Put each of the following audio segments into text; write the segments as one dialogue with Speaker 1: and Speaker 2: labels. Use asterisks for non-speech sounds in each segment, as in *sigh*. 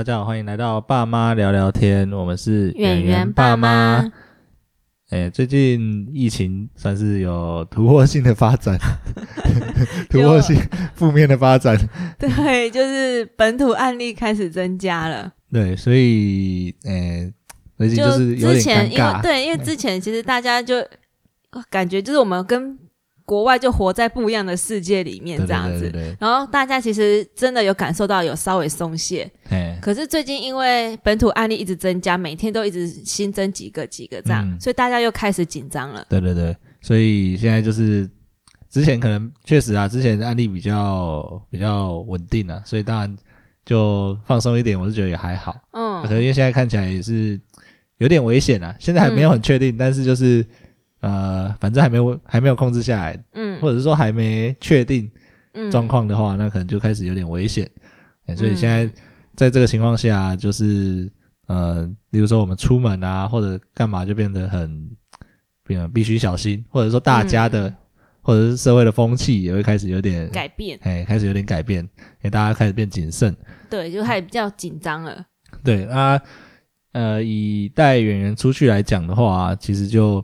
Speaker 1: 大家好，欢迎来到爸妈聊聊天，我们是
Speaker 2: 演员
Speaker 1: 爸
Speaker 2: 妈。
Speaker 1: 哎，最近疫情算是有突破性的发展，*laughs* 突破性负面的发展。
Speaker 2: 对，就是本土案例开始增加了。
Speaker 1: 对，所以，哎，最近就是有点尴尬。
Speaker 2: 对，因为之前其实大家就感觉就是我们跟。国外就活在不一样的世界里面，这样子。然后大家其实真的有感受到有稍微松懈。可是最近因为本土案例一直增加，每天都一直新增几个几个这样，所以大家又开始紧张了。
Speaker 1: 对对对，所以现在就是之前可能确实啊，之前的案例比较比较稳定啊，所以当然就放松一点，我是觉得也还好。嗯。可能因为现在看起来也是有点危险啊，现在还没有很确定，但是就是。呃，反正还没有还没有控制下来，嗯，或者是说还没确定状况的话，那可能就开始有点危险。所以现在在这个情况下，就是呃，比如说我们出门啊，或者干嘛，就变得很变必须小心，或者说大家的或者是社会的风气也会开始有点
Speaker 2: 改变，
Speaker 1: 哎，开始有点改变，因为大家开始变谨慎，
Speaker 2: 对，就开始比较紧张了。
Speaker 1: 对啊，呃，以带演员出去来讲的话，其实就。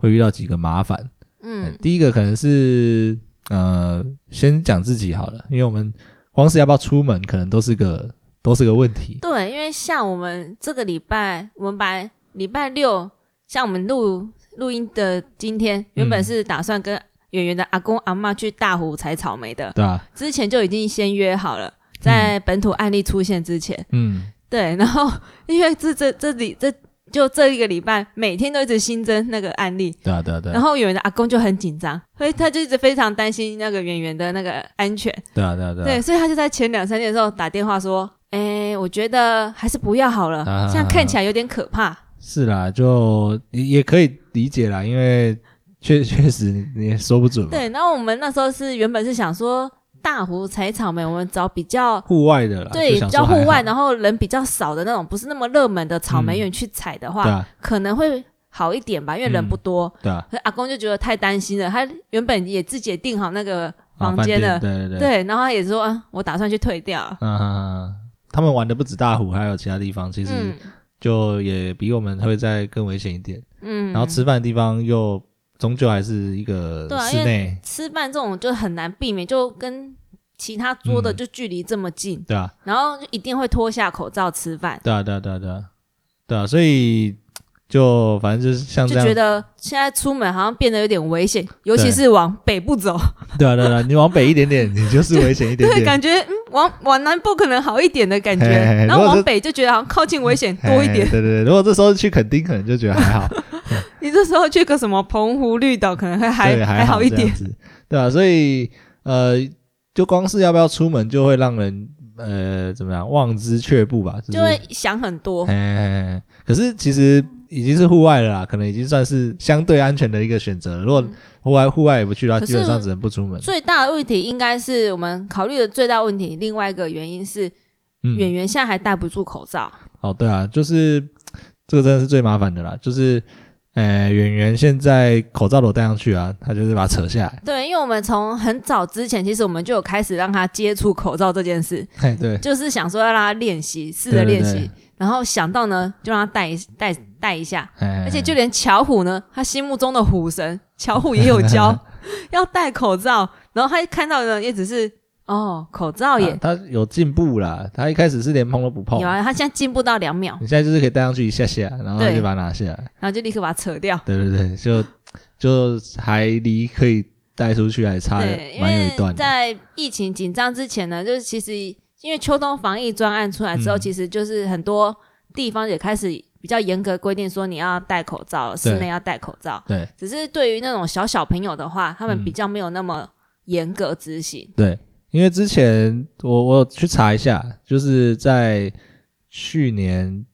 Speaker 1: 会遇到几个麻烦，嗯，第一个可能是呃，先讲自己好了，因为我们光是要不要出门，可能都是个都是个问题。
Speaker 2: 对，因为像我们这个礼拜，我们把礼拜六，像我们录录音的今天，原本是打算跟演员的阿公阿妈去大湖采草莓的，
Speaker 1: 对啊，
Speaker 2: 之前就已经先约好了，在本土案例出现之前，嗯，对，然后因为这这这里这。就这一个礼拜，每天都一直新增那个案例。
Speaker 1: 对啊，对啊，对。
Speaker 2: 然后演员的阿公就很紧张，所以他就一直非常担心那个演员的那个安全。
Speaker 1: 对啊，对啊，对。
Speaker 2: 对，所以他就在前两三天的时候打电话说：“哎，我觉得还是不要好了，这样看起来有点可怕。”
Speaker 1: 是啦，就也也可以理解啦，因为确确实你也说不准。
Speaker 2: 对，然后我们那时候是原本是想说。大湖采草莓，我们找比较
Speaker 1: 户外的，
Speaker 2: 对，比较户外，然后人比较少的那种，不是那么热门的草莓园去采的话，可能会好一点吧，因为人不多。
Speaker 1: 对啊，
Speaker 2: 阿公就觉得太担心了，他原本也自己也订好那个房间了，
Speaker 1: 对对
Speaker 2: 对，然后他也说，我打算去退掉。
Speaker 1: 嗯，他们玩的不止大湖，还有其他地方，其实就也比我们会再更危险一点。嗯，然后吃饭的地方又。终究还是一个室内。
Speaker 2: 吃饭，这种就很难避免，就跟其他桌的就距离这么近，
Speaker 1: 对啊，
Speaker 2: 然后就一定会脱下口罩吃饭，
Speaker 1: 对啊，对啊，对啊，对啊，对啊，所以就反正就是像这样，
Speaker 2: 就觉得现在出门好像变得有点危险，尤其是往北部走，
Speaker 1: 对啊，对啊，*laughs* 你往北一点点，你就是危险一点点，
Speaker 2: 感觉嗯，往往南部可能好一点的感觉，然后往北就觉得好像靠近危险多一点，
Speaker 1: 对对对，如果这时候去垦丁，可能就觉得还好。
Speaker 2: 你这时候去个什么澎湖绿岛，可能会还
Speaker 1: 还
Speaker 2: 好一点，
Speaker 1: 对啊，所以呃，就光是要不要出门，就会让人呃怎么样望之却步吧，
Speaker 2: 就会想很多。
Speaker 1: 哎，可是其实已经是户外了啦，可能已经算是相对安全的一个选择。如果户外户外也不去的话，基本上只能不出门。
Speaker 2: 最大的问题应该是我们考虑的最大问题，另外一个原因是演员现在还戴不住口罩。
Speaker 1: 哦，对啊，就是这个真的是最麻烦的啦，就是。呃，演员现在口罩都戴上去啊，他就是把它扯下来。
Speaker 2: 对，因为我们从很早之前，其实我们就有开始让他接触口罩这件事。
Speaker 1: 对，
Speaker 2: 就是想说要让他练习，试着练习，然后想到呢，就让他戴一戴戴一下。而且就连巧虎呢，他心目中的虎神巧虎也有 *laughs* 教 *laughs* 要戴口罩，然后他看到呢，也只是。哦，口罩也，
Speaker 1: 他有进步啦。他一开始是连碰都不碰，
Speaker 2: 有啊，他现在进步到两秒。
Speaker 1: 你现在就是可以戴上去一下下，然后就把它拿下来，
Speaker 2: 然后就立刻把它扯掉。
Speaker 1: 对对对，就就还离可以带出去还差蛮有一段。
Speaker 2: 在疫情紧张之前呢，就是其实因为秋冬防疫专案出来之后，其实就是很多地方也开始比较严格规定说你要戴口罩，室内要戴口罩。
Speaker 1: 对，
Speaker 2: 只是对于那种小小朋友的话，他们比较没有那么严格执行。
Speaker 1: 对。因为之前我我去查一下，就是在去年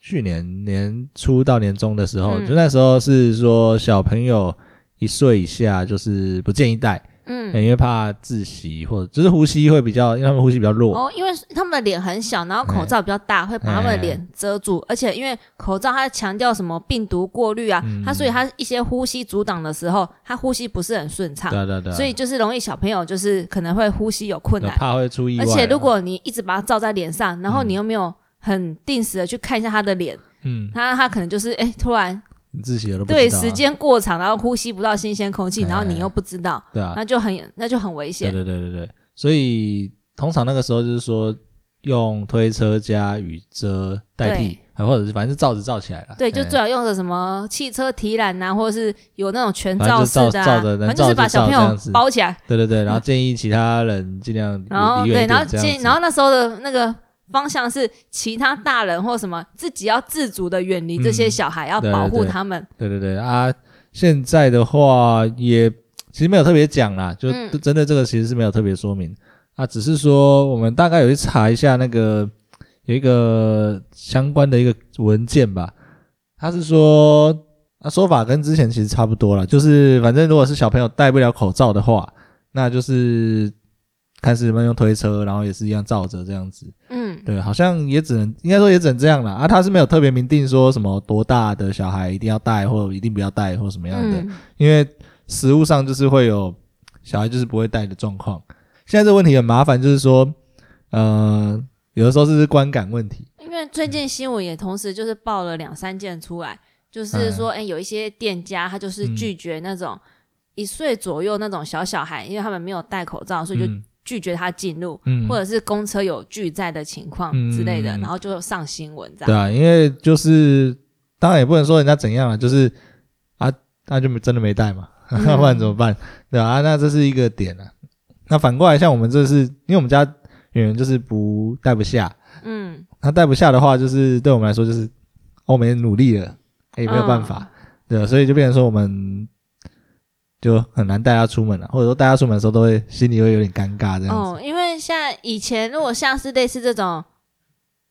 Speaker 1: 去年年初到年中的时候，就那时候是说小朋友一岁以下就是不建议戴。嗯，因为怕窒息或者就是呼吸会比较，因为他们呼吸比较弱。
Speaker 2: 哦，因为他们的脸很小，然后口罩比较大，会把他们的脸遮住，而且因为口罩它强调什么病毒过滤啊，它所以它一些呼吸阻挡的时候，它呼吸不是很顺畅，
Speaker 1: 对对对，
Speaker 2: 所以就是容易小朋友就是可能会呼吸有困难，
Speaker 1: 怕会出意外，
Speaker 2: 而且如果你一直把它罩在脸上，然后你又没有很定时的去看一下他的脸，嗯，他他可能就是哎突然
Speaker 1: 自己都
Speaker 2: 对时间过长，然后呼吸不到新鲜空气，然后你又不知道，
Speaker 1: 对啊，
Speaker 2: 那就很那就很危险。
Speaker 1: 对对对对对，所以通常那个时候就是说用推车加雨遮代替。或者是反正是罩子罩起来了，
Speaker 2: 对，就最好用的什么汽车提篮呐，或者是有那种全罩式的，
Speaker 1: 反
Speaker 2: 正就是把小朋友包起来。
Speaker 1: 对对对，然后建议其他人尽量
Speaker 2: 然后对，然后建然后那时候的那个方向是其他大人或什么自己要自主的远离这些小孩，要保护他们。
Speaker 1: 对对对啊，现在的话也其实没有特别讲啦，就针对这个其实是没有特别说明啊，只是说我们大概有去查一下那个。有一个相关的一个文件吧，他是说，啊说法跟之前其实差不多了，就是反正如果是小朋友戴不了口罩的话，那就是看是不用推车，然后也是一样照着这样子。嗯，对，好像也只能应该说也只能这样了啊。他是没有特别明定说什么多大的小孩一定要带或一定不要带或什么样的，因为实物上就是会有小孩就是不会带的状况。现在这个问题很麻烦，就是说，嗯。有的时候是观感问题，
Speaker 2: 因为最近新闻也同时就是报了两三件出来，就是说，哎，有一些店家他就是拒绝那种一岁左右那种小小孩，因为他们没有戴口罩，所以就拒绝他进入，或者是公车有拒载的情况之类的，然后就上新闻这样。
Speaker 1: 对啊，因为就是当然也不能说人家怎样啊，就是啊，那就没真的没带嘛，那 *laughs* 不然怎么办？对啊，那这是一个点啊。那反过来，像我们这是因为我们家。演员就是不带不下，嗯，他带不下的话，就是对我们来说就是我们努力了，也没有办法，对所以就变成说我们就很难带他出门了，或者说带他出门的时候都会心里会有点尴尬这样子。哦，
Speaker 2: 因为像以前如果像是类似这种，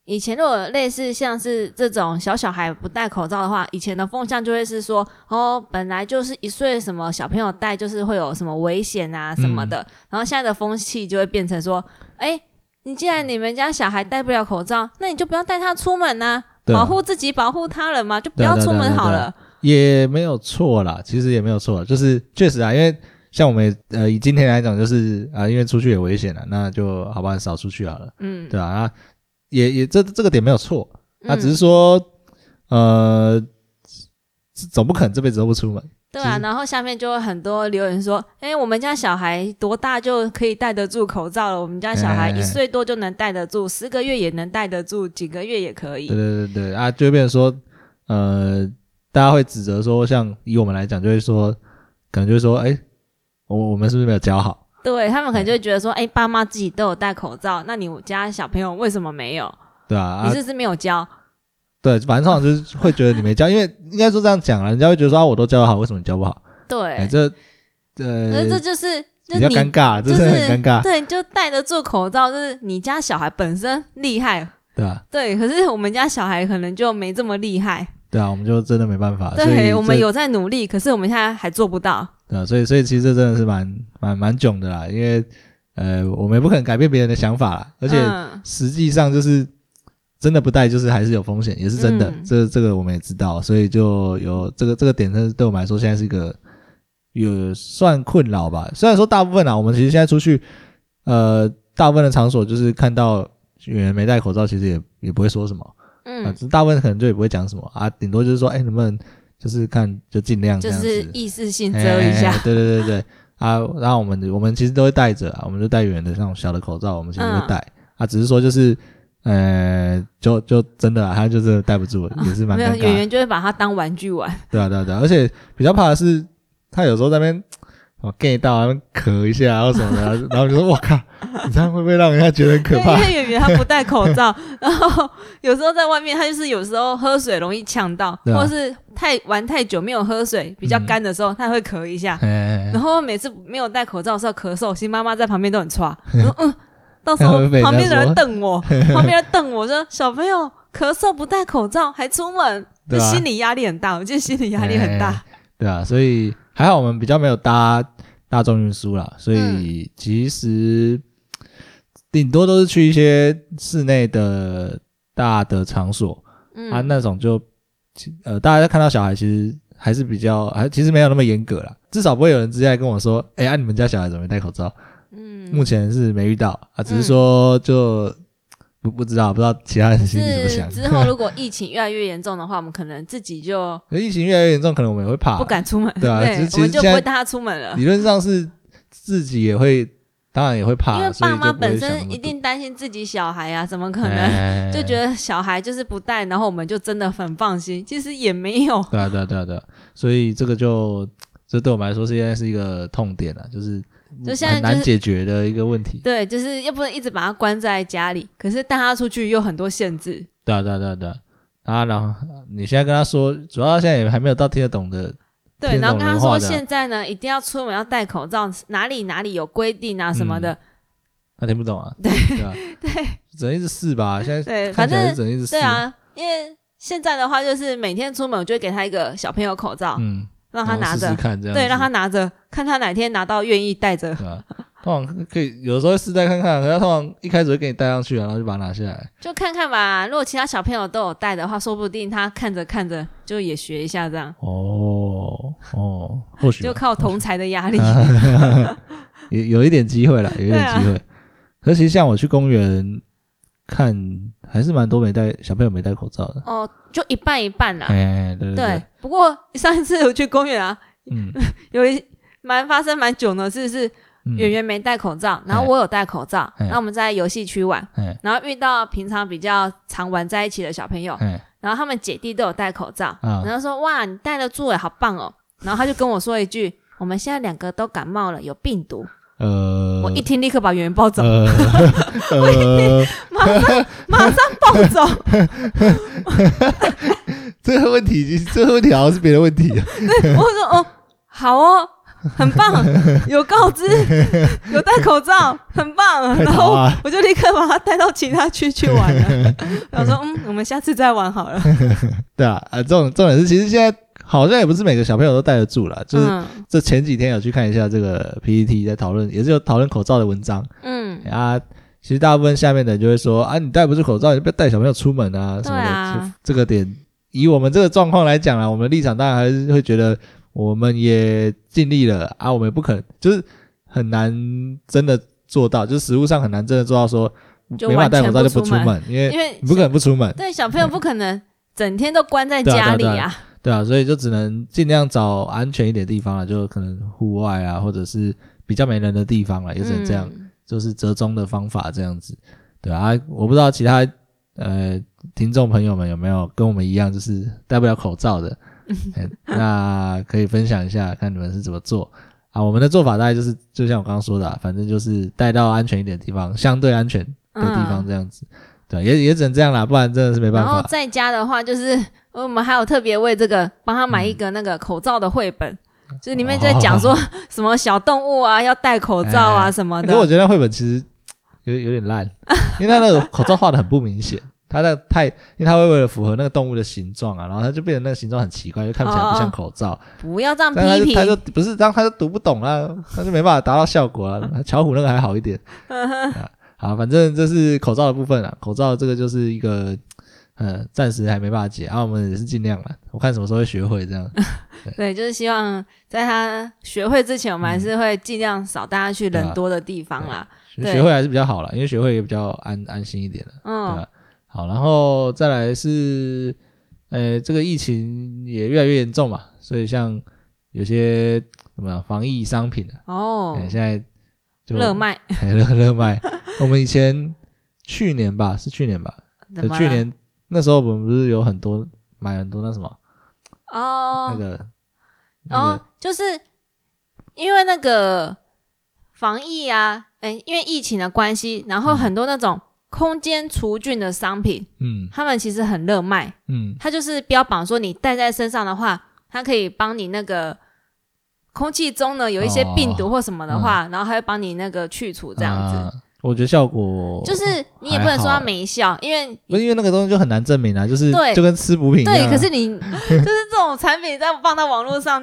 Speaker 2: 以前如果类似像是这种小小孩不戴口罩的话，以前的风向就会是说，哦，本来就是一岁什么小朋友戴就是会有什么危险啊什么的，然后现在的风气就会变成说，哎。你既然你们家小孩戴不了口罩，那你就不要带他出门呐，保护自己，保护他人嘛，就不要出门好了。
Speaker 1: 也没有错啦，其实也没有错，就是确实啊，因为像我们呃以今天来讲，就是啊，因为出去也危险了，那就好吧，少出去好了，嗯，对吧？啊，也也这这个点没有错，那只是说呃，总不可能这辈子都不出门。
Speaker 2: 对啊，然后下面就会很多留言说：“哎，我们家小孩多大就可以戴得住口罩了？我们家小孩一岁多就能戴得住，十个月也能戴得住，几个月也可以。”
Speaker 1: 对对对对啊，就会变成说，呃，大家会指责说，像以我们来讲，就会说，可能就会说，哎，我我们是不是没有教好？
Speaker 2: 对他们可能就会觉得说，哎，爸妈自己都有戴口罩，那你家小朋友为什么没有？
Speaker 1: 对啊，
Speaker 2: 你是不是没有教？
Speaker 1: 对，反正通常就是会觉得你没教，因为应该说这样讲了，人家会觉得说啊，我都教的好，为什么你教不好？
Speaker 2: 对，
Speaker 1: 这
Speaker 2: 呃，这就是
Speaker 1: 比较尴尬，就是很尴尬。
Speaker 2: 对，就戴着做口罩，就是你家小孩本身厉害，
Speaker 1: 对啊，
Speaker 2: 对，可是我们家小孩可能就没这么厉害。
Speaker 1: 对啊，我们就真的没办法。
Speaker 2: 对，我们有在努力，可是我们现在还做不到。
Speaker 1: 对啊，所以所以其实这真的是蛮蛮蛮囧的啦，因为呃，我们也不可能改变别人的想法啦，而且实际上就是。真的不带，就是还是有风险，也是真的。这这个我们也知道，所以就有这个这个点，是，对我们来说现在是一个有算困扰吧。虽然说大部分啊，我们其实现在出去，呃，大部分的场所就是看到演员没戴口罩，其实也也不会说什么。嗯，大部分可能就也不会讲什么啊，顶多就是说，哎，能不能就是看就尽量这样
Speaker 2: 子，就是意识性遮一下。
Speaker 1: 对对对对啊，然后我们我们其实都会戴着啊，我们就戴圆的那种小的口罩，我们其实会戴啊，只是说就是。呃，就就真的，他就是戴不住，也是蛮尴尬。
Speaker 2: 演员就会把它当玩具玩。
Speaker 1: 对啊，对啊，对啊，而且比较怕的是，他有时候在那边哦 get 到，咳一下，然后什么的，*laughs* 然后就说：“我靠，你这样会不会让人家觉得很可怕？”
Speaker 2: 因为演员他不戴口罩，然后有时候在外面，他就是有时候喝水容易呛到，或是太玩太久没有喝水，比较干的时候，他会咳一下。然后每次没有戴口罩的时候咳嗽，新妈妈在旁边都很差。*laughs* 嗯。到时候旁边的人瞪我，*laughs* 旁边人瞪我说：“小朋友咳嗽不戴口罩还出门，就心理压力很大。”我觉得心理压力很大。
Speaker 1: 对啊，所以还好我们比较没有搭大众运输啦，所以其实顶多都是去一些室内的大的场所啊，那种就呃，大家看到小孩其实还是比较还其实没有那么严格啦，至少不会有人直接来跟我说：“哎，啊，你们家小孩怎么没戴口罩？”嗯。目前是没遇到啊，只是说就不不知道，不知道其他人心里怎么想。
Speaker 2: 之后如果 *laughs* 疫情越来越严重的话，我们可能自己就
Speaker 1: 疫情越来越严重，可能我们也会怕，
Speaker 2: 不敢出门，
Speaker 1: 对啊，
Speaker 2: 我们就不会带他出门了。
Speaker 1: 理论上是自己也会，当然也会怕，
Speaker 2: 因为爸妈本身一定担心自己小孩啊，怎么可能就觉得小孩就是不带，然后我们就真的很放心？其实也没有。
Speaker 1: 对啊，对啊，对啊，对啊，所以这个就这对我们来说现在是一个痛点了，就是。
Speaker 2: 就现在
Speaker 1: 难解决的一个问题。
Speaker 2: 对，就是又不能一直把他关在家里，可是带他出去又很多限制。
Speaker 1: 对啊，对啊，对啊，对啊。啊，然后你现在跟他说，主要现在也还没有到听得懂的。
Speaker 2: 对，然后跟他说，现在呢一定要出门要戴口罩，哪里哪里有规定啊什么的。
Speaker 1: 他听不懂啊。
Speaker 2: 对 *laughs*
Speaker 1: 对，整一直试吧。现在
Speaker 2: 对，反正
Speaker 1: 整一直
Speaker 2: 对啊，因为现在的话就是每天出门，我就会给他一个小朋友口罩。嗯。让他拿着，对，让他拿着，看他哪天拿到愿意带着。
Speaker 1: 通常可以，有时候试戴看看，可是通常一开始会给你戴上去，然后就把它拿下来。
Speaker 2: 就看看吧，如果其他小朋友都有戴的话，说不定他看着看着就也学一下这样。
Speaker 1: 哦哦，或许
Speaker 2: 就靠同才的压力，*laughs*
Speaker 1: 有有一点机会了，有一点机会。可是其实像我去公园看。还是蛮多没戴小朋友没戴口罩的。
Speaker 2: 哦，就一半一半啦。
Speaker 1: 哎，对对。
Speaker 2: 不过上一次我去公园啊，嗯，*laughs* 有一蛮发生蛮久的事是，圆圆没戴口罩，然后我有戴口罩，然后我们在游戏区玩，然后遇到平常比较常玩在一起的小朋友，然后他们姐弟都有戴口罩，然后说哇你戴得住哎，好棒哦，然后他就跟我说一句，我们现在两个都感冒了，有病毒。呃，我一听立刻把圆圆抱走，*laughs* 我一听马上马上抱走。*laughs*
Speaker 1: 这个问题，这个问题好像是别的问题。
Speaker 2: 对我说哦，好哦，很棒，*laughs* 有告知，有戴口罩，很棒。然后我就立刻把他带到其他区去玩了。我说嗯，我们下次再玩好了。
Speaker 1: 对啊，呃，这种重点是，其实现在。好像也不是每个小朋友都戴得住了，就是这前几天有去看一下这个 PPT 在讨论，也是有讨论口罩的文章。嗯啊，其实大部分下面的人就会说啊，你戴不住口罩，你不要带小朋友出门啊什么的。这个点，以我们这个状况来讲啊，我们的立场当然还是会觉得，我们也尽力了啊，我们也不可能，就是很难真的做到，就是实物上很难真的做到说，没法戴口罩就不出门，因为因为你不可能不出门。
Speaker 2: 对，小朋友不可能整天都关在家里啊。
Speaker 1: 对啊，所以就只能尽量找安全一点地方了，就可能户外啊，或者是比较没人的地方了，也只能这样，就是折中的方法这样子。对啊，我不知道其他呃听众朋友们有没有跟我们一样，就是戴不了口罩的，*laughs* 那可以分享一下，看你们是怎么做啊？我们的做法大概就是，就像我刚刚说的，啊反正就是带到安全一点的地方，相对安全的地方这样子。对，也也只能这样啦，不然真的是没办法。
Speaker 2: 然后在家的话，就是。我们还有特别为这个帮他买一个那个口罩的绘本，就是里面在讲说什么小动物啊 *laughs* 要戴口罩啊什么的。
Speaker 1: 可我觉得绘本其实有有点烂，*laughs* 因为他那个口罩画的很不明显，他那太，因为他会为了符合那个动物的形状啊，然后他就变成那个形状很奇怪，就看起来不像口罩。
Speaker 2: 不要这样批评，
Speaker 1: 他就不是，这样他就读不懂啊，他就没办法达到效果啊。巧虎那个还好一点，*laughs* 好，反正这是口罩的部分啊，口罩这个就是一个。嗯，暂时还没办法解，啊，我们也是尽量了。我看什么时候会学会这样。*laughs*
Speaker 2: 对，就是希望在他学会之前，我们还是会尽量少带他去人多的地方啦。
Speaker 1: 学会还是比较好了，因为学会也比较安安心一点的。嗯，好，然后再来是，呃，这个疫情也越来越严重嘛，所以像有些什么防疫商品哦，现在就
Speaker 2: 热卖，*laughs*
Speaker 1: 热热卖。我们以前去年吧，是去年吧，去年。那时候我们不是有很多买很多那什么哦，那个
Speaker 2: 哦，就是因为那个防疫啊，哎，因为疫情的关系，然后很多那种空间除菌的商品，嗯，他们其实很热卖，嗯，它就是标榜说你戴在身上的话，它可以帮你那个空气中呢有一些病毒或什么的话，然后还会帮你那个去除这样子。
Speaker 1: 我觉得效果
Speaker 2: 就是你也不能说它没效，因为
Speaker 1: 不是因为那个东西就很难证明啊，就是就跟吃补品一
Speaker 2: 样。对，可是你 *laughs* 就是这种产品在放到网络上，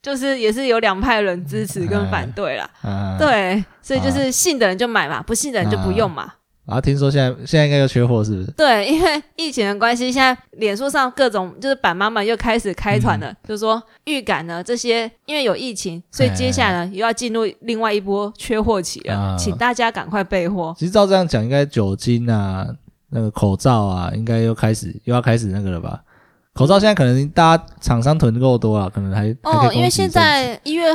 Speaker 2: 就是也是有两派人支持跟反对啦。对，所以就是信的人就买嘛，不信的人就不用嘛。
Speaker 1: 啊，听说现在现在应该又缺货，是不是？
Speaker 2: 对，因为疫情的关系，现在脸书上各种就是板妈们又开始开团了，就是说预感呢，这些因为有疫情，所以接下来呢又要进入另外一波缺货期了，请大家赶快备货。
Speaker 1: 其实照这样讲，应该酒精啊，那个口罩啊，应该又开始又要开始那个了吧？口罩现在可能大家厂商囤够多了，可能还
Speaker 2: 哦，因为现在一月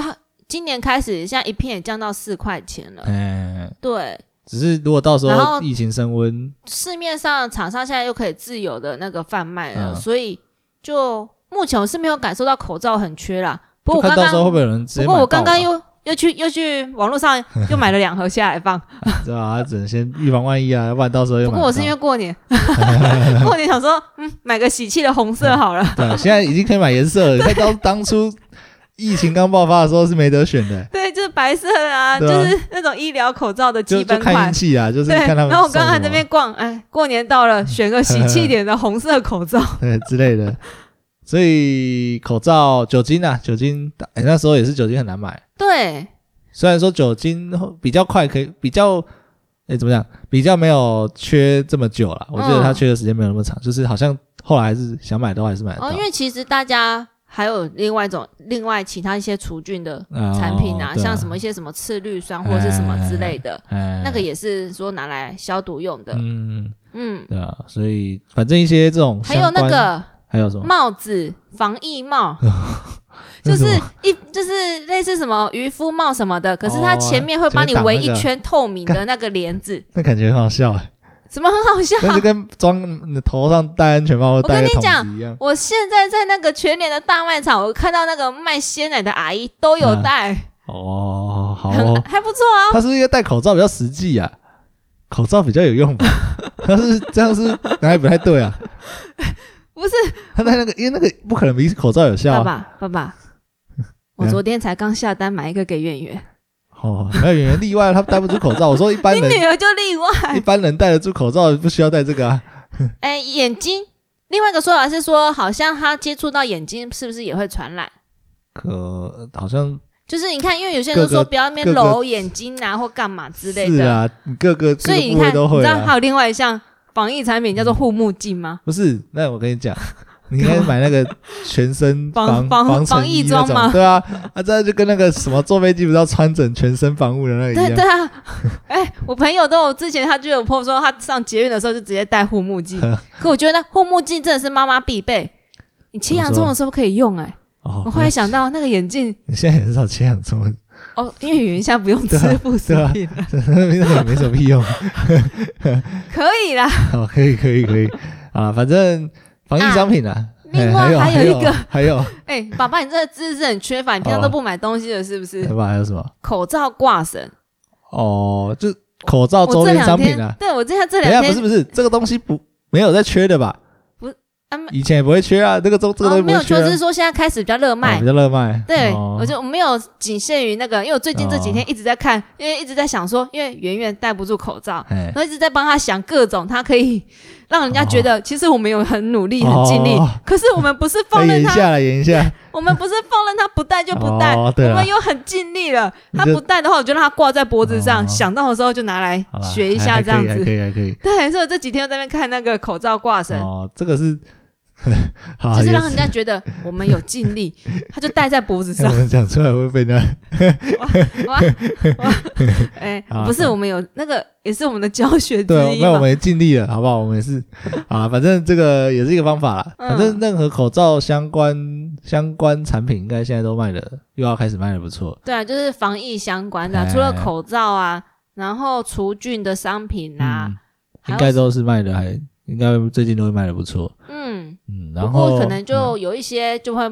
Speaker 2: 今年开始，现在一片也降到四块钱了。嗯，对。
Speaker 1: 只是如果到时候疫情升温，
Speaker 2: 市面上厂商现在又可以自由的那个贩卖了，所以就目前我是没有感受到口罩很缺啦。不过我刚刚
Speaker 1: 会不会有人？
Speaker 2: 不过我刚刚又又去又去网络上 *laughs* 又买了两盒下来放，
Speaker 1: 对吧？只能先预防万一啊，要不然到时候又。
Speaker 2: 不过我是因为过年，*laughs* 过年想说，嗯，买个喜气的红色好了。
Speaker 1: 对，现在已经可以买颜色了。*laughs* 当当初。疫情刚爆发的时候是没得选的，
Speaker 2: 对，就是白色啊，就是那种医疗口罩的基本
Speaker 1: 款。看运气啊，就是看他们。
Speaker 2: 然后我刚刚在那边逛，哎，过年到了，选个喜气点的红色口罩，*laughs*
Speaker 1: 对之类的。所以口罩酒精啊，酒精，哎，那时候也是酒精很难买。
Speaker 2: 对，
Speaker 1: 虽然说酒精比较快，可以比较，哎，怎么讲？比较没有缺这么久了。我觉得它缺的时间没有那么长，就是好像后来还是想买都还是买得到。哦，
Speaker 2: 因为其实大家。还有另外一种，另外其他一些除菌的产品啊，像什么一些什么次氯酸或是什么之类的，那个也是说拿来消毒用的。嗯
Speaker 1: 嗯，对啊，所以反正一些这种
Speaker 2: 还有那个
Speaker 1: 还有什么？
Speaker 2: 帽子，防疫帽，*laughs* 就是一就是类似什么渔夫帽什么的，可是它前面会帮你围一圈透明的那个帘子，*laughs*
Speaker 1: 那感觉很好笑。哎。
Speaker 2: 怎么很好笑？
Speaker 1: 那就跟装你头上戴安全帽或戴筒子一样。
Speaker 2: 我现在在那个全年的大卖场，我看到那个卖鲜奶的阿姨都有戴。
Speaker 1: 哦，好，
Speaker 2: 还不错啊。
Speaker 1: 他是应该戴口罩比较实际啊，口罩比较有用吧？*laughs* 他是这样是哪里不太对啊？
Speaker 2: 不是，
Speaker 1: 他戴那个，因为那个不可能比口罩有效。
Speaker 2: 爸爸，爸爸，我昨天才刚下单买一个给圆圆。
Speaker 1: 哦，那演员例外，他戴不住口罩。我说一般人，*laughs*
Speaker 2: 你女儿就例外，
Speaker 1: 一般人戴得住口罩，不需要戴这个啊。*laughs*
Speaker 2: 哎，眼睛，另外一个说法是说，好像他接触到眼睛，是不是也会传染？
Speaker 1: 可好像
Speaker 2: 就是你看，因为有些人都说不要那边揉眼睛啊，或干嘛之类的。
Speaker 1: 是啊，各个
Speaker 2: 所以你看，你知道还有另外一项防疫产品叫做护目镜吗？
Speaker 1: 不是，那我跟你讲。你应该买那个全身 *laughs*
Speaker 2: 防
Speaker 1: 防
Speaker 2: 防疫装吗？
Speaker 1: 对啊，啊，这就跟那个什么坐飞机不是要穿整全身防护的那个一样。
Speaker 2: 对对啊，哎，我朋友都有之前他就有朋友说他上捷运的时候就直接戴护目镜，*laughs* 可我觉得护目镜真的是妈妈必备，你切洋葱的时候可以用哎。我后来想到那个眼镜，
Speaker 1: 你现在很少切洋葱
Speaker 2: 哦，因为云下不用吃副食品了，
Speaker 1: 没什么屁用。*laughs*
Speaker 2: 可以啦，
Speaker 1: 哦，可以可以可以啊，反正。防疫商品啊，
Speaker 2: 另外还有一个，*laughs*
Speaker 1: 还有，
Speaker 2: 哎，爸爸，你这个知识很缺乏，你平常都不买东西的，是不是？
Speaker 1: 爸爸还有什么？
Speaker 2: 口罩挂绳。
Speaker 1: 哦，就口罩周边商品啊。
Speaker 2: 对，我记得这两天
Speaker 1: 不是不是这个东西不没有在缺的吧？以前也不会缺啊，这个都这个都
Speaker 2: 没有缺，只是说现在开始比较热卖，
Speaker 1: 比较热卖。
Speaker 2: 对，我就没有仅限于那个，因为我最近这几天一直在看，因为一直在想说，因为圆圆戴不住口罩，然后一直在帮他想各种他可以让人家觉得，其实我们有很努力、很尽力，可是我们不是放任他，
Speaker 1: 演一下，演一下，*laughs*
Speaker 2: 我们不是放任他不戴就不戴，我们又很尽力了。他不戴的话，我就让他挂在脖子上，想到的时候就拿来学一下这样子，
Speaker 1: 可以，可以。
Speaker 2: 对，所以我这几天在那边看那个口罩挂绳，
Speaker 1: 哦，这个是。*laughs*
Speaker 2: 就是让人家觉得我们有尽力，*laughs* 他就戴在脖子上。
Speaker 1: 讲出来会被那。*laughs*
Speaker 2: 哎，不是，我们有那个，也是我们的教学之
Speaker 1: 一。那我们尽力了，好不好？我们也是啊，反正这个也是一个方法啦。反正任何口罩相关相关产品，应该现在都卖的又要开始卖的不错。
Speaker 2: 对啊，就是防疫相关的，除了口罩啊，然后除菌的商品啊，
Speaker 1: 应该都是卖的还。应该最近都会卖的不错，嗯。嗯，然后
Speaker 2: 可能就有一些就会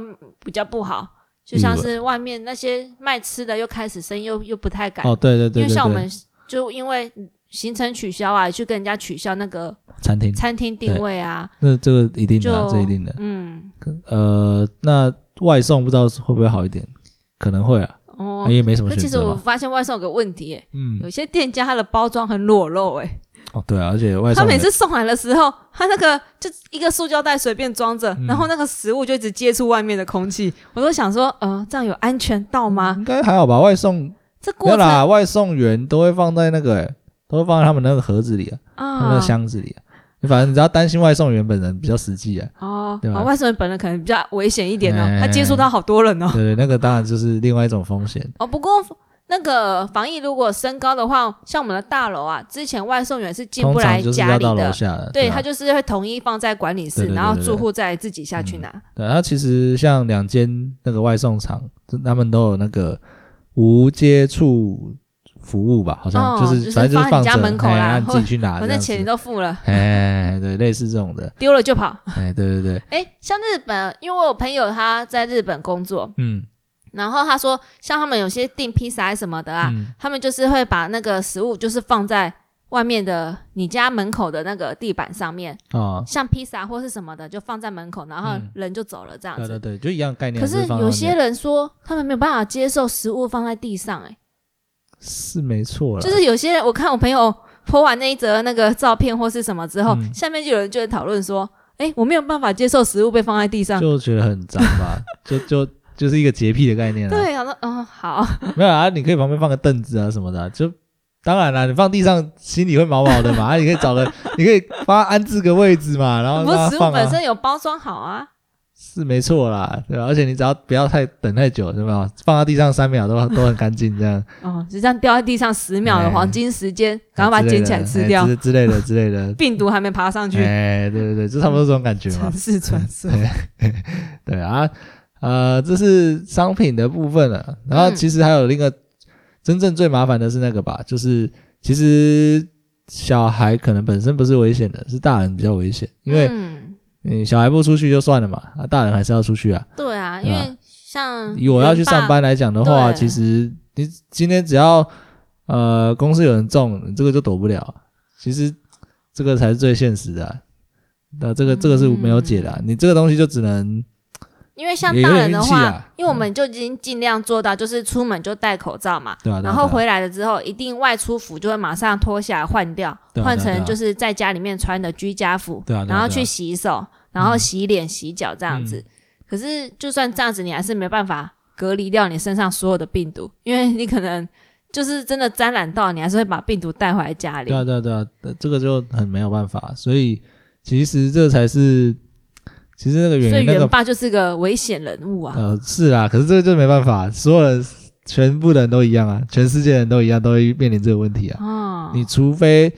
Speaker 2: 比较不好，就像是外面那些卖吃的又开始生意又又不太敢。
Speaker 1: 哦，对对对，
Speaker 2: 因为像我们就因为行程取消啊，去跟人家取消那个
Speaker 1: 餐厅。
Speaker 2: 餐厅定位啊，
Speaker 1: 那这个一定的，这一定的，嗯，呃，那外送不知道会不会好一点，可能会啊，哦，因为没什么。那
Speaker 2: 其实我发现外送有个问题，嗯，有些店家它的包装很裸露，哎。
Speaker 1: 哦，对啊，而且外送
Speaker 2: 他每次送来的时候，他那个就一个塑胶袋随便装着，然后那个食物就一直接触外面的空气，我都想说，呃，这样有安全到吗？
Speaker 1: 应该还好吧，外送
Speaker 2: 这过啦，
Speaker 1: 外送员都会放在那个，都会放在他们那个盒子里啊，那个箱子里啊。你反正你只要担心外送员本人比较实际啊，哦，对吧？
Speaker 2: 外送员本人可能比较危险一点哦，他接触到好多人哦。
Speaker 1: 对对，那个当然就是另外一种风险
Speaker 2: 哦。不过那个防疫如果升高的话，像我们的大楼啊，之前外送员是进不来家里
Speaker 1: 的，
Speaker 2: 对他就是会统一放在管理室，然后住户再自己下去拿。
Speaker 1: 对，他其实像两间那个外送厂，他们都有那个无接触服务吧，好像就是反正就是放
Speaker 2: 家门口啦，
Speaker 1: 自己去拿，
Speaker 2: 反正钱你都付了。
Speaker 1: 哎，对，类似这种的，
Speaker 2: 丢了就跑。
Speaker 1: 哎，对对对。
Speaker 2: 哎，像日本，因为我有朋友他在日本工作，嗯。然后他说，像他们有些订披萨什么的啊，他们就是会把那个食物就是放在外面的你家门口的那个地板上面啊，像披萨或是什么的，就放在门口，然后人就走了这样子。
Speaker 1: 对对对，就一样概念。
Speaker 2: 可是有些人说，他们没有办法接受食物放在地上，哎，
Speaker 1: 是没错
Speaker 2: 就是有些人，我看我朋友拍完那一则那个照片或是什么之后，下面就有人就会讨论说，哎，我没有办法接受食物被放在地上，
Speaker 1: 就觉得很脏吧，就 *laughs* 就。就是一个洁癖的概念
Speaker 2: 了。对，我说，嗯，好。*laughs*
Speaker 1: 没有啊，你可以旁边放个凳子啊什么的，就当然了，你放地上心里会毛毛的嘛。*laughs* 啊，你可以找个，你可以帮他安置个位置嘛，然后
Speaker 2: 不是食物本身有包装好啊。
Speaker 1: 是没错啦，对吧而且你只要不要太等太久，对吧？放到地上三秒都 *laughs* 都很干净，这样。
Speaker 2: 哦，就这样掉在地上十秒的黄金时间，赶快把它捡起来吃掉
Speaker 1: 之类的之类的。
Speaker 2: 病毒还没爬上去。
Speaker 1: 哎，对对对，就差不多这种感觉嘛。
Speaker 2: 城市传说。
Speaker 1: 对啊。呃，这是商品的部分了，然后其实还有另一个真正最麻烦的是那个吧，就是其实小孩可能本身不是危险的，是大人比较危险，因为嗯，小孩不出去就算了嘛，啊，大人还是要出去啊。
Speaker 2: 对啊，因为像
Speaker 1: 以我要去上班来讲的话，其实你今天只要呃公司有人中，你这个就躲不了。其实这个才是最现实的，那这个这个是没有解的，你这个东西就只能。
Speaker 2: 因为像大人的话，因为我们就已经尽量做到，就是出门就戴口罩嘛。
Speaker 1: 对
Speaker 2: 啊。然后回来了之后，一定外出服就会马上脱下来换掉，换成就是在家里面穿的居家服。
Speaker 1: 对啊。
Speaker 2: 然后去洗手，然后洗脸、洗脚这样子。可是就算这样子，你还是没办法隔离掉你身上所有的病毒，因为你可能就是真的沾染到，你还是会把病毒带回来家里。
Speaker 1: 对啊，对啊，对啊，这个就很没有办法。所以其实这才是。其实那个
Speaker 2: 所以
Speaker 1: 元
Speaker 2: 霸就是个危险人物啊。
Speaker 1: 呃，是啊，可是这个就没办法，所有人全部的人都一样啊，全世界人都一样，都会面临这个问题啊。哦。你除非，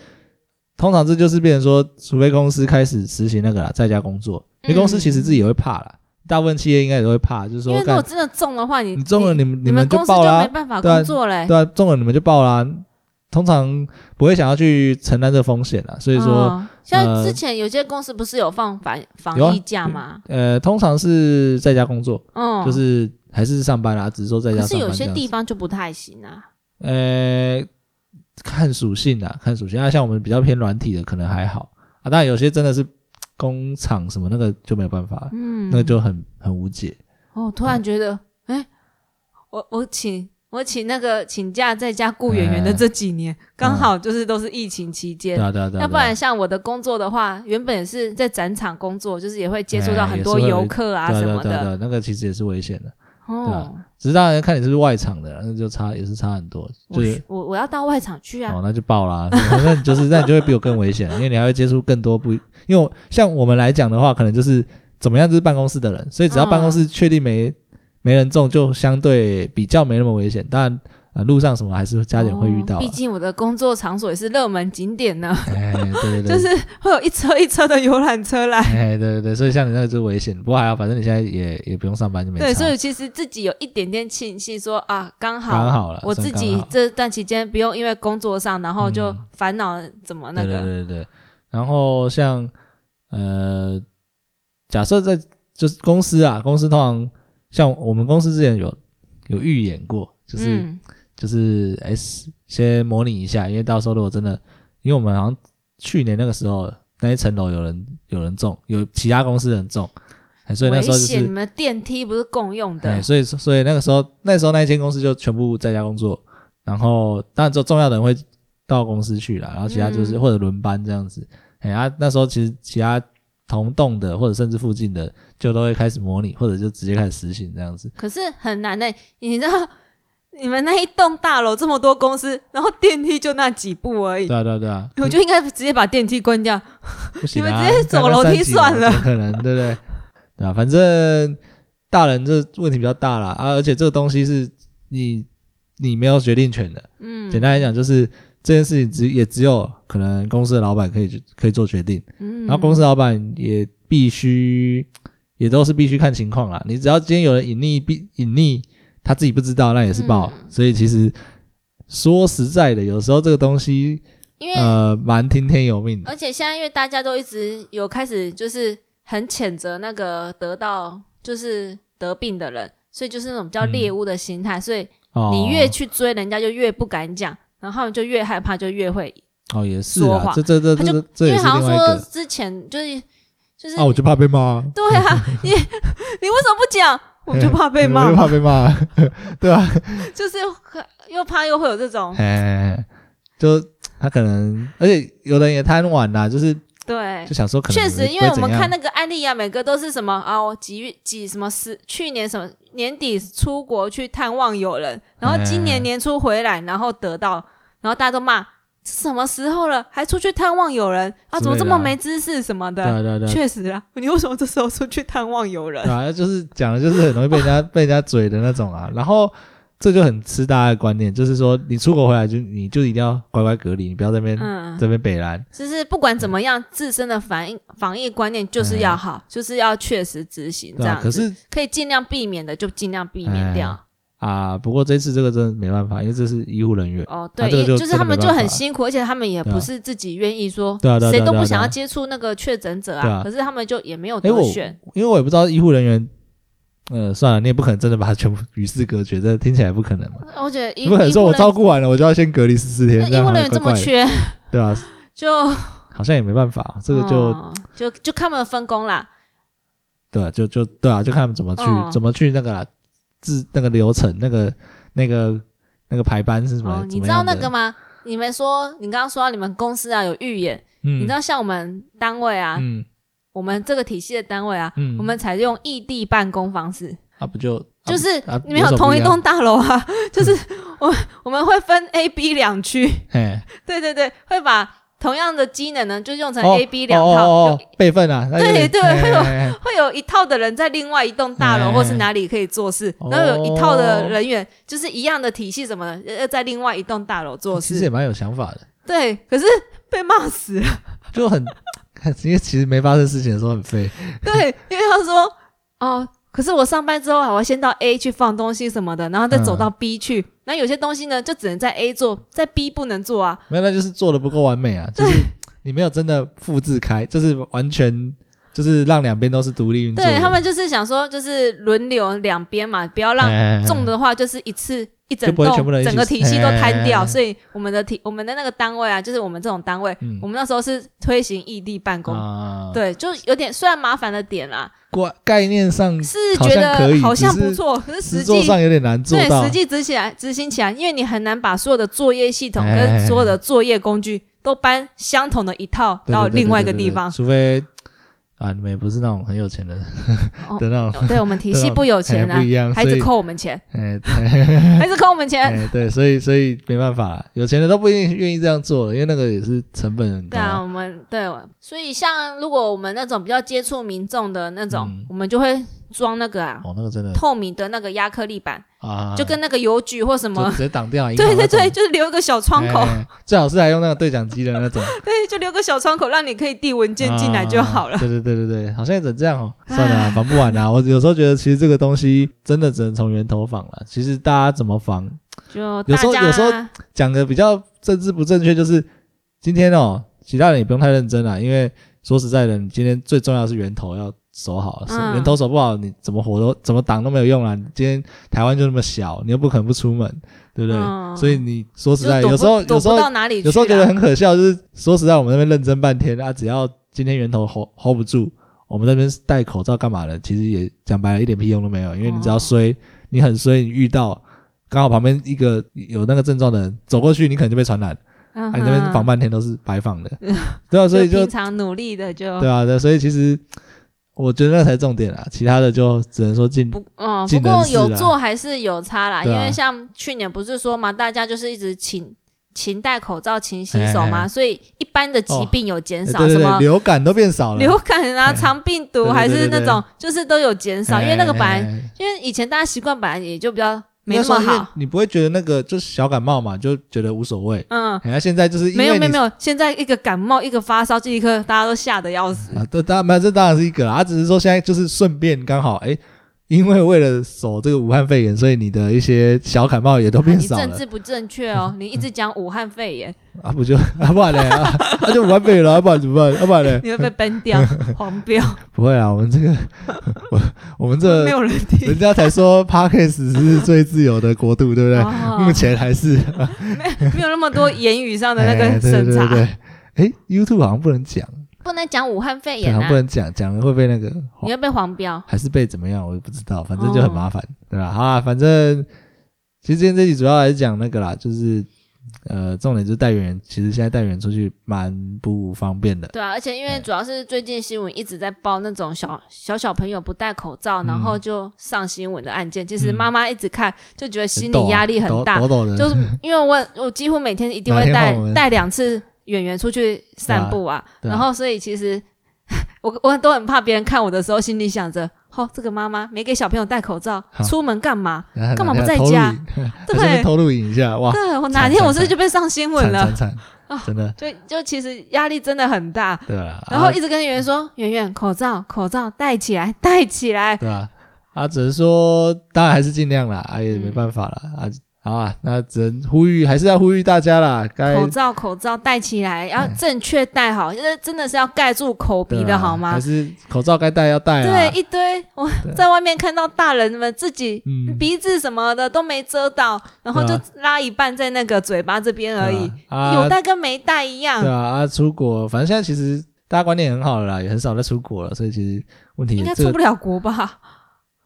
Speaker 1: 通常这就是变成说，除非公司开始实行那个啦，在家工作，因为公司其实自己也会怕啦，大部分企业应该也都会怕，就是说，
Speaker 2: 因为如果真的中的话，
Speaker 1: 你
Speaker 2: 你
Speaker 1: 中了，你
Speaker 2: 们你
Speaker 1: 们
Speaker 2: 就
Speaker 1: 爆啦，
Speaker 2: 没办法工作嘞。
Speaker 1: 对啊，中了你们就爆啦。通常不会想要去承担这风险啊，所以说，
Speaker 2: 像之前有些公司不是有放防防疫假吗？
Speaker 1: 呃，通常是在家工作，嗯，就是还是上班啦，只是说在家。可
Speaker 2: 是有些地方就不太行啊。
Speaker 1: 呃，看属性啊，看属性啊，像我们比较偏软体的，可能还好啊。当然有些真的是工厂什么那个就没有办法，嗯，那个就很很无解。
Speaker 2: 哦，突然觉得，哎，我我请。我请那个请假在家雇演员的这几年，刚好就是都是疫情期间，要不然像我的工作的话，原本是在展场工作，就是也会接触到很多游客啊什么的，
Speaker 1: 那个其实也是危险的，哦，只是当然看你是不是外场的，那就差也是差很多。就是
Speaker 2: 我我要到外场去啊，
Speaker 1: 哦，那就爆啦，*laughs* 那就是那你就会比我更危险，因为你还会接触更多不，因为像我们来讲的话，可能就是怎么样就是办公室的人，所以只要办公室确定没。没人中就相对比较没那么危险，但呃路上什么还是加点会遇到。
Speaker 2: 毕竟我的工作场所也是热门景点呢。
Speaker 1: 哎，对对对，*laughs*
Speaker 2: 就是会有一车一车的游览车来。
Speaker 1: 哎，对对对，所以像你那个就危险，不过还好，反正你现在也也不用上班就没。
Speaker 2: 对，所以其实自己有一点点庆幸，说啊，刚好
Speaker 1: 刚好了，
Speaker 2: 我自己这段期间不用因为工作上，然后就烦恼怎么那
Speaker 1: 个。对对对对，然后像呃，假设在就是公司啊，公司通常。像我们公司之前有有预演过，就是就是 S 先模拟一下，因为到时候如果真的，因为我们好像去年那个时候那一层楼有人有人中，有其他公司人中，所以那时候就是
Speaker 2: 你们电梯不是共用的，
Speaker 1: 所以所以那个时候那时候那一间公司就全部在家工作，然后当然就重要的人会到公司去了，然后其他就是或者轮班这样子，哎啊那时候其实其他。同栋的或者甚至附近的，就都会开始模拟，或者就直接开始实行这样子。
Speaker 2: 可是很难的，你知道，你们那一栋大楼这么多公司，然后电梯就那几步而已。
Speaker 1: 对啊对啊对啊，
Speaker 2: 我就应该直接把电梯关掉。
Speaker 1: 不行
Speaker 2: 啊，你们直接走楼梯算了。
Speaker 1: 可能对不对？对啊，反正大人这问题比较大了啊，而且这个东西是你你没有决定权的。嗯，简单来讲就是这件事情只也只有可能公司的老板可以可以做决定。嗯，然后公司老板也必须也都是必须看情况啦。你只要今天有人隐匿必隐匿，他自己不知道，那也是报。所以其实说实在的，有时候这个东西，
Speaker 2: 因为
Speaker 1: 呃蛮听天由命的。
Speaker 2: 而且现在因为大家都一直有开始就是很谴责那个得到就是得病的人。所以就是那种比较猎物的心态，所以你越去追人家，就越不敢讲，然后就越害怕，就越会
Speaker 1: 哦，也是说谎。这这这这这
Speaker 2: 因为好像说之前就是就是
Speaker 1: 啊，我就怕被骂。*laughs*
Speaker 2: 对啊，你你为什么不讲？我就怕被骂，*laughs* 就
Speaker 1: 怕被骂，*laughs* 对啊，
Speaker 2: 就是又怕又会有这种哎，
Speaker 1: 就他可能，而且有人也贪玩啦，就是。
Speaker 2: 对，
Speaker 1: 就想说可能，
Speaker 2: 确实，因为我们看那个案例啊，每个都是什么啊，几月几什么十，去年什么年底出国去探望友人，然后今年年初回来，然后得到，然后大家都骂，什么时候了还出去探望友人啊？怎么这么没知识什么的？
Speaker 1: 对对对，
Speaker 2: 确实啊，你为什么这时候出去探望友人？
Speaker 1: 啊，就是讲的就是很容易被人家 *laughs* 被人家嘴的那种啊，然后。这就很吃大家的观念，就是说你出国回来就你就一定要乖乖隔离，你不要这边这边北蓝。
Speaker 2: 就是不管怎么样，自身的防疫防疫观念就是要好，就是要确实执行这样。
Speaker 1: 可是
Speaker 2: 可以尽量避免的就尽量避免掉
Speaker 1: 啊。不过这次这个真的没办法，因为这是医护人员
Speaker 2: 哦，对，就是他们就很辛苦，而且他们也不是自己愿意说，谁都不想要接触那个确诊者啊。可是他们就也没有得选，
Speaker 1: 因为我也不知道医护人员。呃，算了，你也不可能真的把它全部与世隔绝，这听起来不可能嘛。
Speaker 2: 我觉得
Speaker 1: 不可能说，我照顾完了，我就要先隔离十四天。
Speaker 2: 医护人员这么缺，
Speaker 1: 对啊，*laughs*
Speaker 2: 就
Speaker 1: 好像也没办法，这个就
Speaker 2: 就就看他们分工啦。
Speaker 1: 对，就就对啊，就看他们怎么去怎么去那个治那个流程，那个那个那个排班是什么？
Speaker 2: 你知道那个吗？你们说你刚刚说到你们公司啊有预演，你知道像我们单位啊。我们这个体系的单位啊，我们采用异地办公方式。
Speaker 1: 啊，不就
Speaker 2: 就是你们有同一栋大楼啊？*laughs* 就是我我们会分 A、B 两区。对对对，会把同样的机能呢，就用成 A、B 两套
Speaker 1: 备份啊。
Speaker 2: 对对，会有会有一套的人在另外一栋大楼或是哪里可以做事，然后有一套的人员就是一样的体系什么的，要在另外一栋大楼做事。
Speaker 1: 其实也蛮有想法的。
Speaker 2: 对，可是被骂死了，
Speaker 1: 就很。因为其实没发生事情的时候很废。*laughs*
Speaker 2: 对，因为他说哦，可是我上班之后，我要先到 A 去放东西什么的，然后再走到 B 去。那有些东西呢，就只能在 A 做，在 B 不能做啊。
Speaker 1: 没有，那就是做的不够完美啊，就是你没有真的复制开，就是完全就是让两边都是独立运作。
Speaker 2: 对他们就是想说，就是轮流两边嘛，不要让重的话就是一次。一整栋整个体系都瘫掉，所以我们的体我们的那个单位啊，就是我们这种单位，我们那时候是推行异地办公，对，就有点虽然麻烦的点啦，
Speaker 1: 概概念上
Speaker 2: 是觉得好像不错，可是实际
Speaker 1: 上有点难做
Speaker 2: 到，对，实际执起来执行起来，因为你很难把所有的作业系统跟所有的作业工具都搬相同的一套到另外一个地方，
Speaker 1: 除非。啊，你们也不是那种很有钱的 *laughs* 的那种，
Speaker 2: 对我们体系不有钱
Speaker 1: 啊，不一样，
Speaker 2: 还是扣我们钱，哎，还是 *laughs* *laughs* 扣我们钱，
Speaker 1: 对，所以所以没办法，有钱的都不一定愿意这样做，因为那个也是成本很高。
Speaker 2: 对啊，我们对，所以像如果我们那种比较接触民众的那种，我们就会。装那个啊，
Speaker 1: 哦，那个真的
Speaker 2: 透明的那个亚克力板啊，就跟那个邮局或什么
Speaker 1: 直接挡掉。*laughs*
Speaker 2: 对对对，就是留一个小窗口，
Speaker 1: 最好是还用那个对讲机的那种。*laughs*
Speaker 2: 对，就留个小窗口，让你可以递文件进来就好了。
Speaker 1: 对对对对对，好像也只能这样哦。算了，防不完啊。我有时候觉得，其实这个东西真的只能从源头防了。其实大家怎么防，
Speaker 2: 就
Speaker 1: 有时候有时候讲的比较政治不正确，就是今天哦，其他人也不用太认真了，因为说实在的，你今天最重要是源头要。守好，人头守不好，你怎么活都怎么挡都没有用啊！今天台湾就那么小，你又不可能不出门，对不对？所以你说实在，有时候有时候到哪里有时候觉得很可笑，就是说实在，我们那边认真半天啊，只要今天源头 hold hold 不住，我们那边戴口罩干嘛的？其实也讲白了，一点屁用都没有，因为你只要衰，你很衰，你遇到刚好旁边一个有那个症状的人走过去，你可能就被传染，啊，你那边防半天都是白防的，*laughs* 对啊，所以就
Speaker 2: 平常努力的就
Speaker 1: 对啊，对，所以其实。我觉得那才重点啦，其他的就只能说进不，
Speaker 2: 嗯，不过有做还是有差啦，因为像去年不是说嘛，大家就是一直勤勤戴口罩、勤洗手嘛，所以一般的疾病有减少，什么
Speaker 1: 流感都变少了，
Speaker 2: 流感啊、*laughs* 肠病毒还是那种，就是都有减少，因为那个本来因为以前大家习惯本来也就比较没那么好。
Speaker 1: 你不会觉得那个就是小感冒嘛，就觉得无所谓。嗯，你看现在就是
Speaker 2: 没有没有没有，现在一个感冒一个发烧，这一刻大家都吓得要死。
Speaker 1: 啊，这当然没有，这当然是一个啦，他，只是说现在就是顺便刚好哎。因为为了守这个武汉肺炎，所以你的一些小感冒也都变少了。
Speaker 2: 政治不正确哦，*laughs* 你一直讲武汉肺炎
Speaker 1: 啊，不就 *laughs* 啊不然呢？那就武汉肺炎了，啊不然怎么办？要不然呢？
Speaker 2: 你会被 ban 掉，*laughs* 黄标。
Speaker 1: 不会啊，我们这个我我们这
Speaker 2: 没有人听，
Speaker 1: 人家才说 Parkes 是最自由的国度，对不对？目前还是
Speaker 2: 没没有那么多言语上的那个审查。
Speaker 1: 哎，YouTube 好像不能讲。
Speaker 2: 不能讲武汉肺炎
Speaker 1: 啊！不能讲，讲了会被那个，
Speaker 2: 你会被黄标，
Speaker 1: 还是被怎么样？我也不知道，反正就很麻烦，对吧？好啊，反正其实今天这集主要还是讲那个啦，就是呃，重点就是带员，其实现在带员出去蛮不方便的。
Speaker 2: 对啊，而且因为主要是最近新闻一直在报那种小小小朋友不戴口罩，然后就上新闻的案件，其实妈妈一直看就觉得心理压力很大，就是因为我我几乎每天一定会带带两次。演员出去散步啊，然后所以其实 *laughs* 我我都很怕别人看我的时候，心里想着：哦，这个妈妈没给小朋友戴口罩，出门干嘛？干嘛不在家？
Speaker 1: 对，*laughs* *laughs* 偷录影一下哇！
Speaker 2: 对我哪天我是就被上新闻了，
Speaker 1: 真的。
Speaker 2: 就就其实压力真的很大，
Speaker 1: 对啊。
Speaker 2: 然后一直跟圆圆说：圆圆，口罩口罩戴起来，戴起来。
Speaker 1: 对啊，啊，只是说当然还是尽量啦，啊也没办法了啊。好啊，那只能呼吁，还是要呼吁大家啦。
Speaker 2: 口罩口罩戴起来，要正确戴好，因为真的是要盖住口鼻的好吗？*laughs*
Speaker 1: 还是口罩该戴要戴啊？
Speaker 2: 对，一堆我在外面看到大人们自己鼻子什么的都没遮到，然后就拉一半在那个嘴巴这边而已，有戴跟没戴一样。
Speaker 1: 对啊，啊，出国，反正现在其实大家观念很好了啦，也很少在出国了，所以其实问题
Speaker 2: 应该出不了国吧？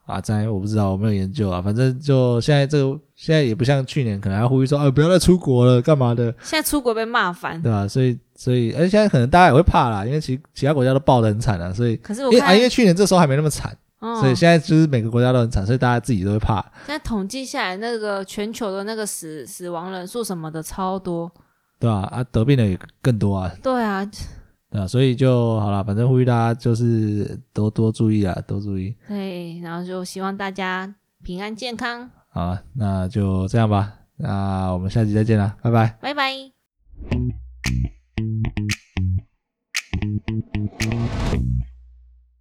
Speaker 1: 啊，在我不知道，我没有研究啊。反正就现在这个，现在也不像去年，可能要呼吁说，啊，不要再出国了，干嘛的？
Speaker 2: 现在出国被骂烦，
Speaker 1: 对吧？所以，所以，而且现在可能大家也会怕啦，因为其其他国家都爆的很惨了，所以，
Speaker 2: 可是我啊，
Speaker 1: 因为去年这时候还没那么惨，所以现在就是每个国家都很惨，所以大家自己都会怕。
Speaker 2: 现在统计下来，那个全球的那个死死亡人数什么的超多，
Speaker 1: 对啊，啊，得病的也更多啊。
Speaker 2: 对啊。
Speaker 1: 啊，所以就好了，反正呼吁大家就是多多注意啊，多注意。
Speaker 2: 对，然后就希望大家平安健康。
Speaker 1: 好了，那就这样吧，那我们下期再见了，拜拜。
Speaker 2: 拜拜。